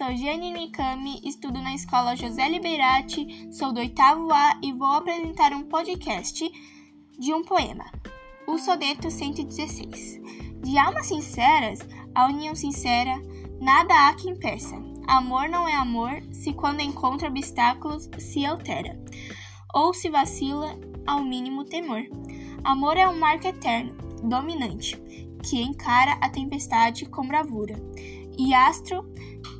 sou Jane Nikami, estudo na escola José Liberati, sou do oitavo A e vou apresentar um podcast de um poema, o Soneto 116. De almas sinceras, a união sincera, nada há que impeça. Amor não é amor se quando encontra obstáculos se altera, ou se vacila ao mínimo temor. Amor é um marco eterno, dominante, que encara a tempestade com bravura, e astro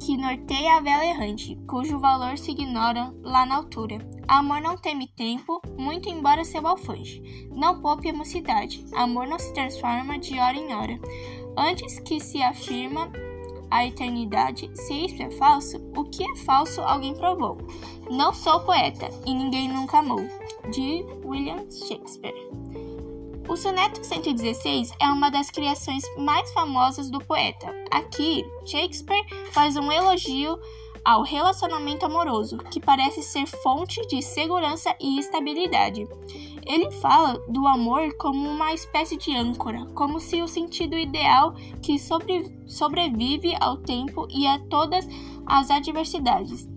que norteia a vela errante, cujo valor se ignora lá na altura. Amor não teme tempo, muito embora seu alfanje. Não poupe a mocidade. Amor não se transforma de hora em hora. Antes que se afirma a eternidade, se isso é falso, o que é falso alguém provou. Não sou poeta e ninguém nunca amou. De William Shakespeare. O soneto 116 é uma das criações mais famosas do poeta. Aqui, Shakespeare faz um elogio ao relacionamento amoroso, que parece ser fonte de segurança e estabilidade. Ele fala do amor como uma espécie de âncora, como se o sentido ideal que sobre, sobrevive ao tempo e a todas as adversidades.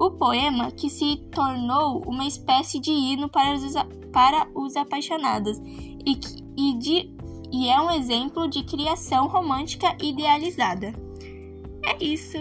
O poema que se tornou uma espécie de hino para os, para os apaixonados e, e, de, e é um exemplo de criação romântica idealizada. É isso!